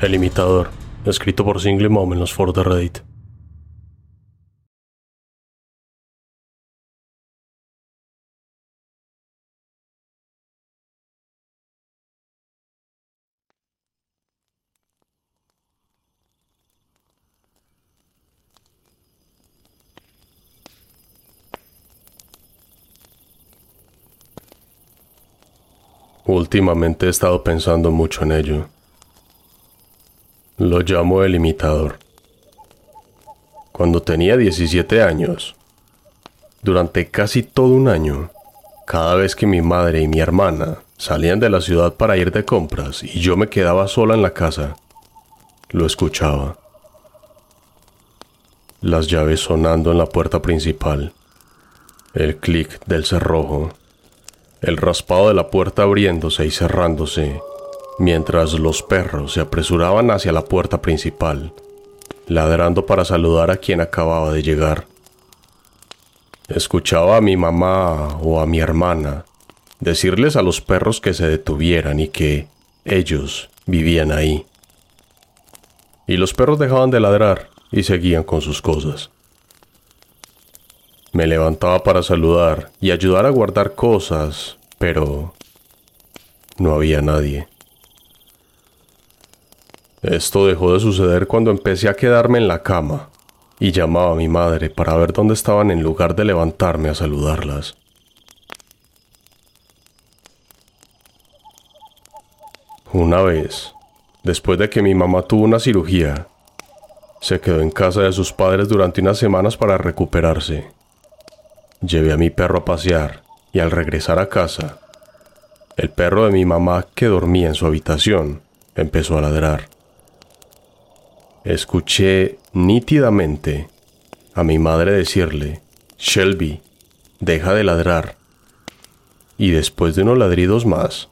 El imitador, escrito por Single Mom en los foros de Reddit. Últimamente he estado pensando mucho en ello. Lo llamo el imitador. Cuando tenía 17 años, durante casi todo un año, cada vez que mi madre y mi hermana salían de la ciudad para ir de compras y yo me quedaba sola en la casa, lo escuchaba. Las llaves sonando en la puerta principal, el clic del cerrojo el raspado de la puerta abriéndose y cerrándose, mientras los perros se apresuraban hacia la puerta principal, ladrando para saludar a quien acababa de llegar. Escuchaba a mi mamá o a mi hermana decirles a los perros que se detuvieran y que ellos vivían ahí. Y los perros dejaban de ladrar y seguían con sus cosas. Me levantaba para saludar y ayudar a guardar cosas, pero no había nadie. Esto dejó de suceder cuando empecé a quedarme en la cama y llamaba a mi madre para ver dónde estaban en lugar de levantarme a saludarlas. Una vez, después de que mi mamá tuvo una cirugía, se quedó en casa de sus padres durante unas semanas para recuperarse. Llevé a mi perro a pasear y al regresar a casa, el perro de mi mamá que dormía en su habitación empezó a ladrar. Escuché nítidamente a mi madre decirle, Shelby, deja de ladrar. Y después de unos ladridos más,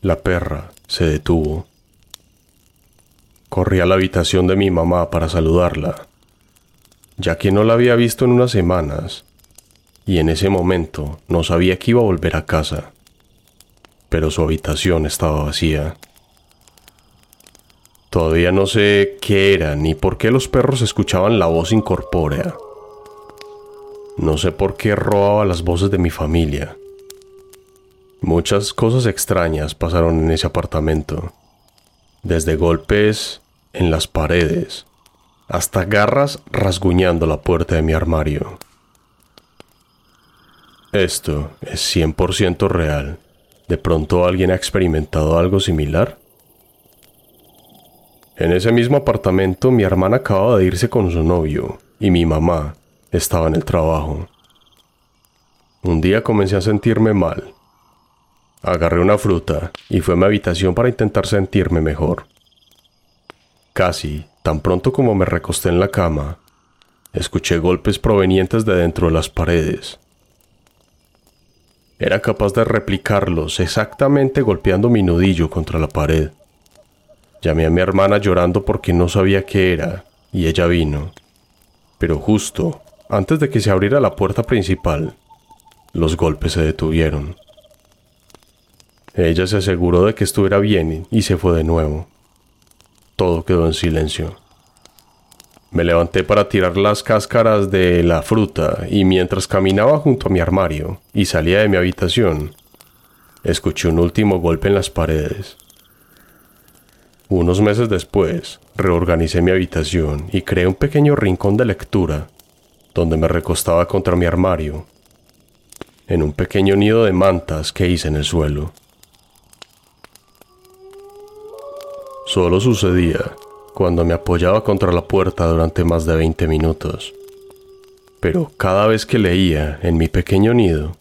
la perra se detuvo. Corrí a la habitación de mi mamá para saludarla, ya que no la había visto en unas semanas y en ese momento no sabía que iba a volver a casa, pero su habitación estaba vacía. Todavía no sé qué era ni por qué los perros escuchaban la voz incorpórea. No sé por qué robaba las voces de mi familia. Muchas cosas extrañas pasaron en ese apartamento, desde golpes en las paredes hasta garras rasguñando la puerta de mi armario. Esto es 100% real. ¿De pronto alguien ha experimentado algo similar? En ese mismo apartamento mi hermana acababa de irse con su novio y mi mamá estaba en el trabajo. Un día comencé a sentirme mal. Agarré una fruta y fui a mi habitación para intentar sentirme mejor. Casi, tan pronto como me recosté en la cama, escuché golpes provenientes de dentro de las paredes. Era capaz de replicarlos exactamente golpeando mi nudillo contra la pared. Llamé a mi hermana llorando porque no sabía qué era, y ella vino. Pero justo antes de que se abriera la puerta principal, los golpes se detuvieron. Ella se aseguró de que estuviera bien y se fue de nuevo. Todo quedó en silencio. Me levanté para tirar las cáscaras de la fruta y mientras caminaba junto a mi armario y salía de mi habitación, escuché un último golpe en las paredes. Unos meses después, reorganicé mi habitación y creé un pequeño rincón de lectura donde me recostaba contra mi armario, en un pequeño nido de mantas que hice en el suelo. Solo sucedía cuando me apoyaba contra la puerta durante más de 20 minutos. Pero cada vez que leía en mi pequeño nido,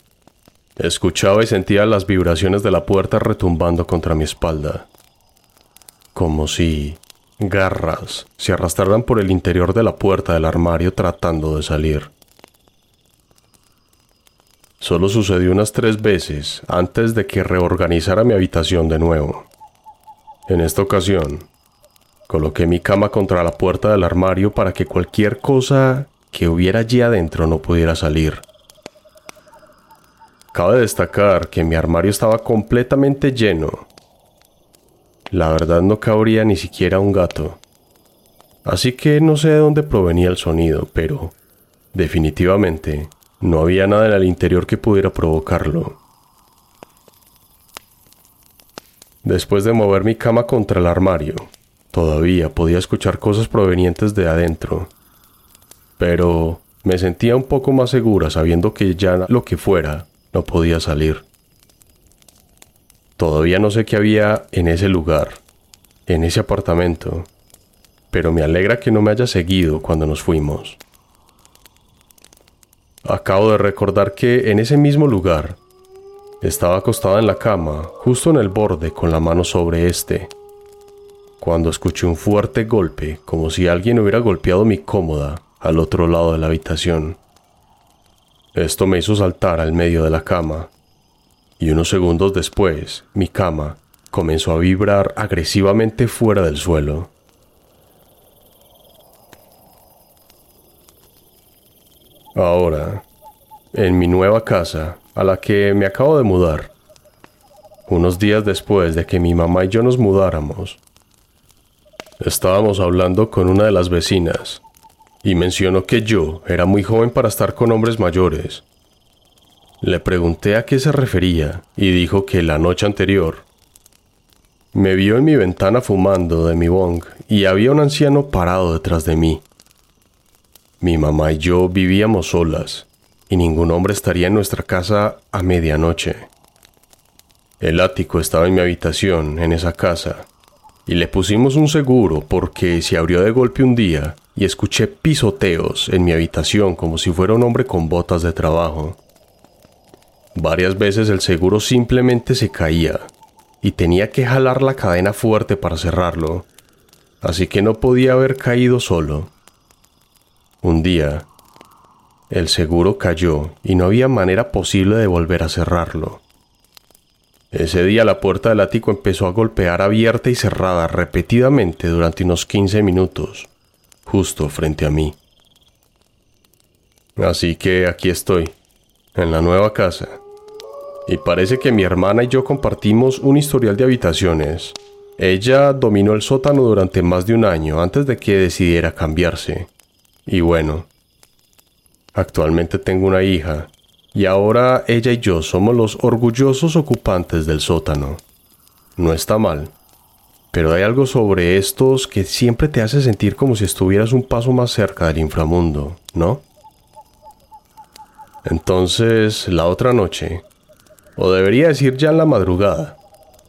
escuchaba y sentía las vibraciones de la puerta retumbando contra mi espalda, como si garras se arrastraran por el interior de la puerta del armario tratando de salir. Solo sucedió unas tres veces antes de que reorganizara mi habitación de nuevo. En esta ocasión, Coloqué mi cama contra la puerta del armario para que cualquier cosa que hubiera allí adentro no pudiera salir. Cabe destacar que mi armario estaba completamente lleno. La verdad no cabría ni siquiera un gato. Así que no sé de dónde provenía el sonido, pero definitivamente no había nada en el interior que pudiera provocarlo. Después de mover mi cama contra el armario, todavía podía escuchar cosas provenientes de adentro. Pero me sentía un poco más segura sabiendo que ya lo que fuera no podía salir. Todavía no sé qué había en ese lugar, en ese apartamento, pero me alegra que no me haya seguido cuando nos fuimos. Acabo de recordar que en ese mismo lugar estaba acostada en la cama, justo en el borde, con la mano sobre este, cuando escuché un fuerte golpe, como si alguien hubiera golpeado mi cómoda al otro lado de la habitación. Esto me hizo saltar al medio de la cama, y unos segundos después, mi cama comenzó a vibrar agresivamente fuera del suelo. Ahora, en mi nueva casa, a la que me acabo de mudar. Unos días después de que mi mamá y yo nos mudáramos, estábamos hablando con una de las vecinas y mencionó que yo era muy joven para estar con hombres mayores. Le pregunté a qué se refería y dijo que la noche anterior me vio en mi ventana fumando de mi bong y había un anciano parado detrás de mí. Mi mamá y yo vivíamos solas y ningún hombre estaría en nuestra casa a medianoche. El ático estaba en mi habitación, en esa casa, y le pusimos un seguro porque se abrió de golpe un día y escuché pisoteos en mi habitación como si fuera un hombre con botas de trabajo. Varias veces el seguro simplemente se caía y tenía que jalar la cadena fuerte para cerrarlo, así que no podía haber caído solo. Un día, el seguro cayó y no había manera posible de volver a cerrarlo. Ese día la puerta del ático empezó a golpear abierta y cerrada repetidamente durante unos 15 minutos, justo frente a mí. Así que aquí estoy, en la nueva casa. Y parece que mi hermana y yo compartimos un historial de habitaciones. Ella dominó el sótano durante más de un año antes de que decidiera cambiarse. Y bueno, Actualmente tengo una hija, y ahora ella y yo somos los orgullosos ocupantes del sótano. No está mal, pero hay algo sobre estos que siempre te hace sentir como si estuvieras un paso más cerca del inframundo, ¿no? Entonces, la otra noche, o debería decir ya en la madrugada,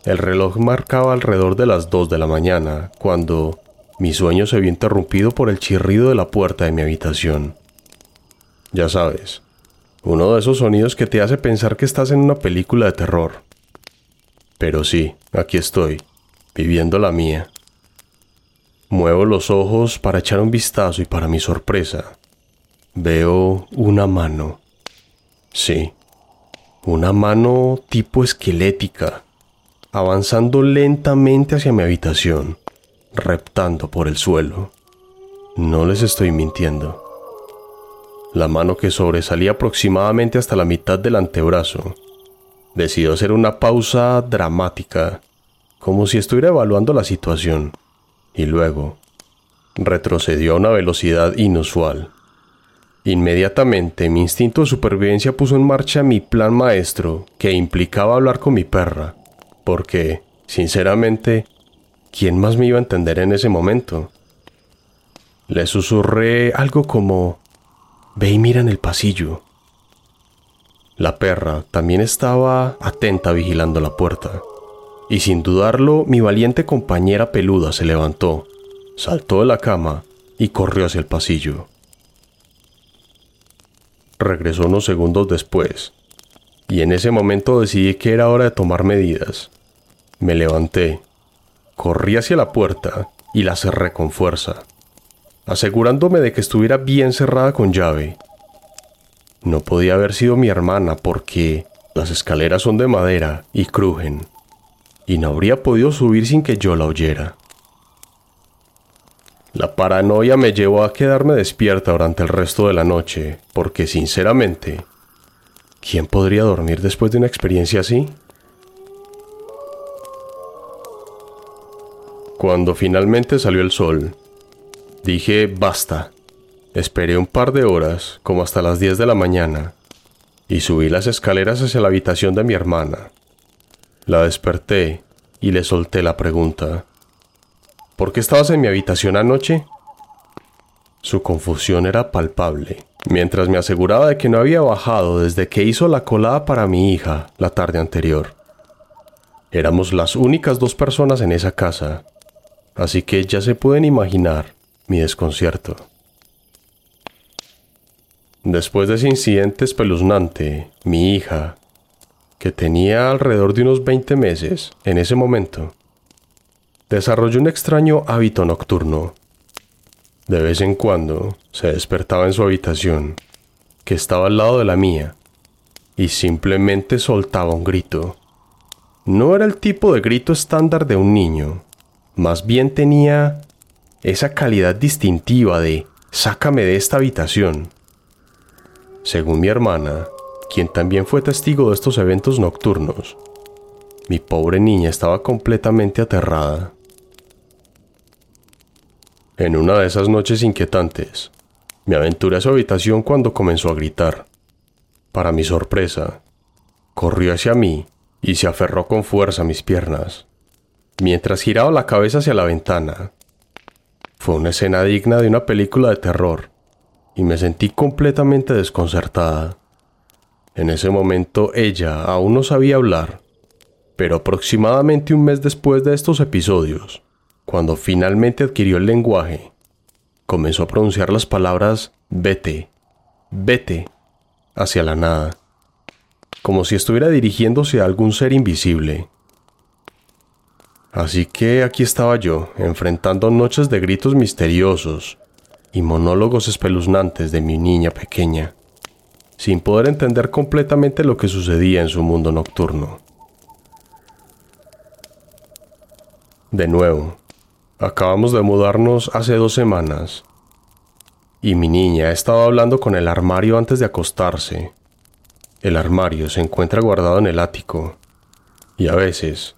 el reloj marcaba alrededor de las 2 de la mañana, cuando mi sueño se vio interrumpido por el chirrido de la puerta de mi habitación. Ya sabes, uno de esos sonidos que te hace pensar que estás en una película de terror. Pero sí, aquí estoy, viviendo la mía. Muevo los ojos para echar un vistazo y para mi sorpresa, veo una mano. Sí, una mano tipo esquelética, avanzando lentamente hacia mi habitación, reptando por el suelo. No les estoy mintiendo. La mano que sobresalía aproximadamente hasta la mitad del antebrazo. Decidió hacer una pausa dramática, como si estuviera evaluando la situación, y luego retrocedió a una velocidad inusual. Inmediatamente mi instinto de supervivencia puso en marcha mi plan maestro, que implicaba hablar con mi perra, porque, sinceramente, ¿quién más me iba a entender en ese momento? Le susurré algo como Ve y mira en el pasillo. La perra también estaba atenta vigilando la puerta, y sin dudarlo mi valiente compañera peluda se levantó, saltó de la cama y corrió hacia el pasillo. Regresó unos segundos después, y en ese momento decidí que era hora de tomar medidas. Me levanté, corrí hacia la puerta y la cerré con fuerza asegurándome de que estuviera bien cerrada con llave. No podía haber sido mi hermana porque las escaleras son de madera y crujen, y no habría podido subir sin que yo la oyera. La paranoia me llevó a quedarme despierta durante el resto de la noche, porque sinceramente, ¿quién podría dormir después de una experiencia así? Cuando finalmente salió el sol, dije basta. Esperé un par de horas, como hasta las 10 de la mañana, y subí las escaleras hacia la habitación de mi hermana. La desperté y le solté la pregunta. ¿Por qué estabas en mi habitación anoche? Su confusión era palpable, mientras me aseguraba de que no había bajado desde que hizo la colada para mi hija la tarde anterior. Éramos las únicas dos personas en esa casa, así que ya se pueden imaginar mi desconcierto. Después de ese incidente espeluznante, mi hija, que tenía alrededor de unos 20 meses en ese momento, desarrolló un extraño hábito nocturno. De vez en cuando se despertaba en su habitación, que estaba al lado de la mía, y simplemente soltaba un grito. No era el tipo de grito estándar de un niño, más bien tenía esa calidad distintiva de sácame de esta habitación. Según mi hermana, quien también fue testigo de estos eventos nocturnos, mi pobre niña estaba completamente aterrada. En una de esas noches inquietantes, me aventuré a su habitación cuando comenzó a gritar. Para mi sorpresa, corrió hacia mí y se aferró con fuerza a mis piernas, mientras giraba la cabeza hacia la ventana. Fue una escena digna de una película de terror, y me sentí completamente desconcertada. En ese momento ella aún no sabía hablar, pero aproximadamente un mes después de estos episodios, cuando finalmente adquirió el lenguaje, comenzó a pronunciar las palabras vete, vete, hacia la nada, como si estuviera dirigiéndose a algún ser invisible. Así que aquí estaba yo, enfrentando noches de gritos misteriosos y monólogos espeluznantes de mi niña pequeña, sin poder entender completamente lo que sucedía en su mundo nocturno. De nuevo, Acabamos de mudarnos hace dos semanas y mi niña estaba hablando con el armario antes de acostarse. El armario se encuentra guardado en el ático y a veces,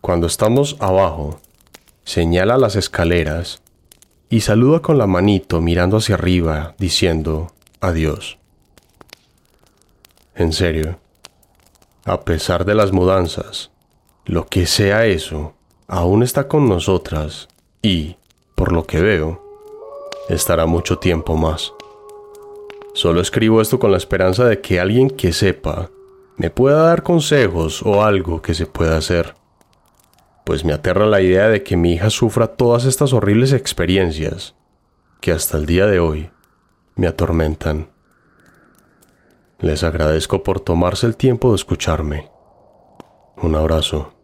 cuando estamos abajo, señala las escaleras y saluda con la manito mirando hacia arriba diciendo adiós. En serio, a pesar de las mudanzas, lo que sea eso, aún está con nosotras y, por lo que veo, estará mucho tiempo más. Solo escribo esto con la esperanza de que alguien que sepa me pueda dar consejos o algo que se pueda hacer, pues me aterra la idea de que mi hija sufra todas estas horribles experiencias que hasta el día de hoy me atormentan. Les agradezco por tomarse el tiempo de escucharme. Un abrazo.